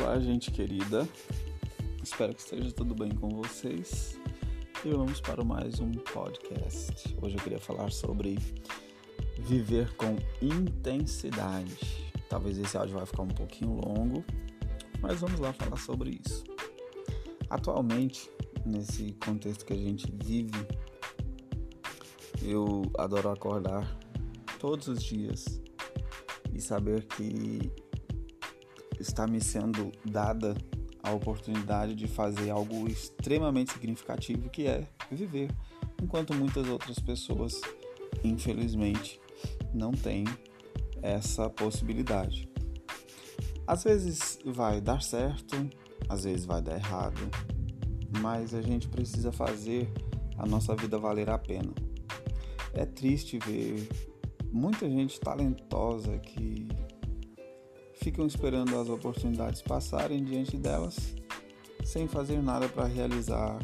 Olá, gente querida. Espero que esteja tudo bem com vocês. E vamos para mais um podcast. Hoje eu queria falar sobre viver com intensidade. Talvez esse áudio vai ficar um pouquinho longo, mas vamos lá falar sobre isso. Atualmente, nesse contexto que a gente vive, eu adoro acordar todos os dias e saber que está me sendo dada a oportunidade de fazer algo extremamente significativo que é viver, enquanto muitas outras pessoas, infelizmente, não têm essa possibilidade. Às vezes vai dar certo, às vezes vai dar errado, mas a gente precisa fazer a nossa vida valer a pena. É triste ver muita gente talentosa que ficam esperando as oportunidades passarem diante delas sem fazer nada para realizar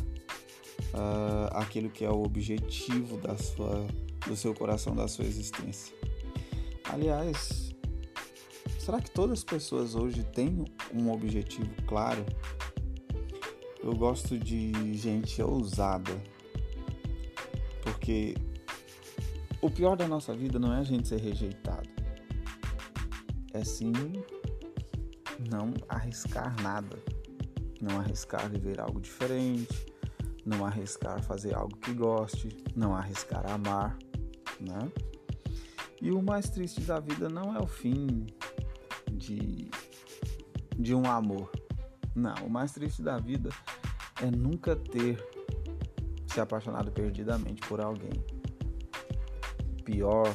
uh, aquilo que é o objetivo da sua, do seu coração, da sua existência. Aliás, será que todas as pessoas hoje têm um objetivo claro? Eu gosto de gente ousada, porque o pior da nossa vida não é a gente ser rejeitado, é sim não arriscar nada, não arriscar viver algo diferente, não arriscar fazer algo que goste, não arriscar amar, né? E o mais triste da vida não é o fim de, de um amor. Não, o mais triste da vida é nunca ter se apaixonado perdidamente por alguém. Pior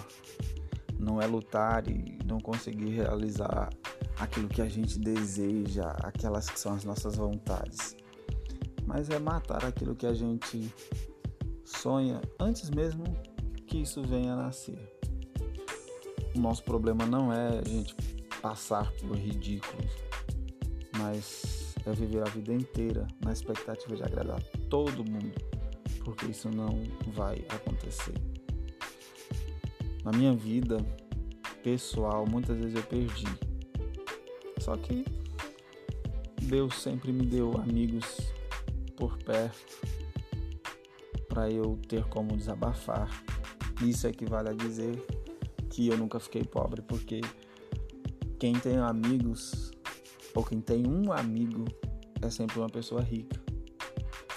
não é lutar e não conseguir realizar aquilo que a gente deseja, aquelas que são as nossas vontades, mas é matar aquilo que a gente sonha antes mesmo que isso venha a nascer. O nosso problema não é a gente passar por ridículos, mas é viver a vida inteira na expectativa de agradar todo mundo, porque isso não vai acontecer. Na minha vida pessoal, muitas vezes eu perdi. Só que Deus sempre me deu amigos por perto para eu ter como desabafar. Isso equivale a dizer que eu nunca fiquei pobre, porque quem tem amigos ou quem tem um amigo é sempre uma pessoa rica.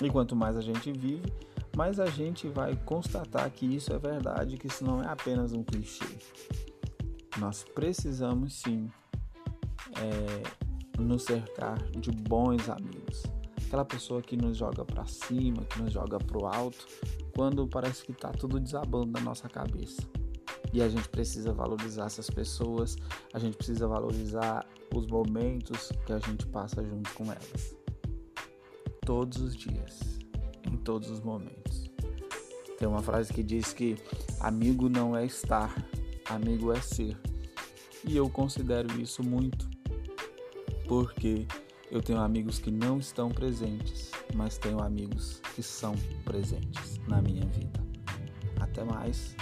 E quanto mais a gente vive, mas a gente vai constatar que isso é verdade, que isso não é apenas um clichê. Nós precisamos sim é, nos cercar de bons amigos. Aquela pessoa que nos joga para cima, que nos joga para o alto, quando parece que está tudo desabando na nossa cabeça. E a gente precisa valorizar essas pessoas, a gente precisa valorizar os momentos que a gente passa junto com elas. Todos os dias em todos os momentos. Tem uma frase que diz que amigo não é estar, amigo é ser. E eu considero isso muito, porque eu tenho amigos que não estão presentes, mas tenho amigos que são presentes na minha vida. Até mais.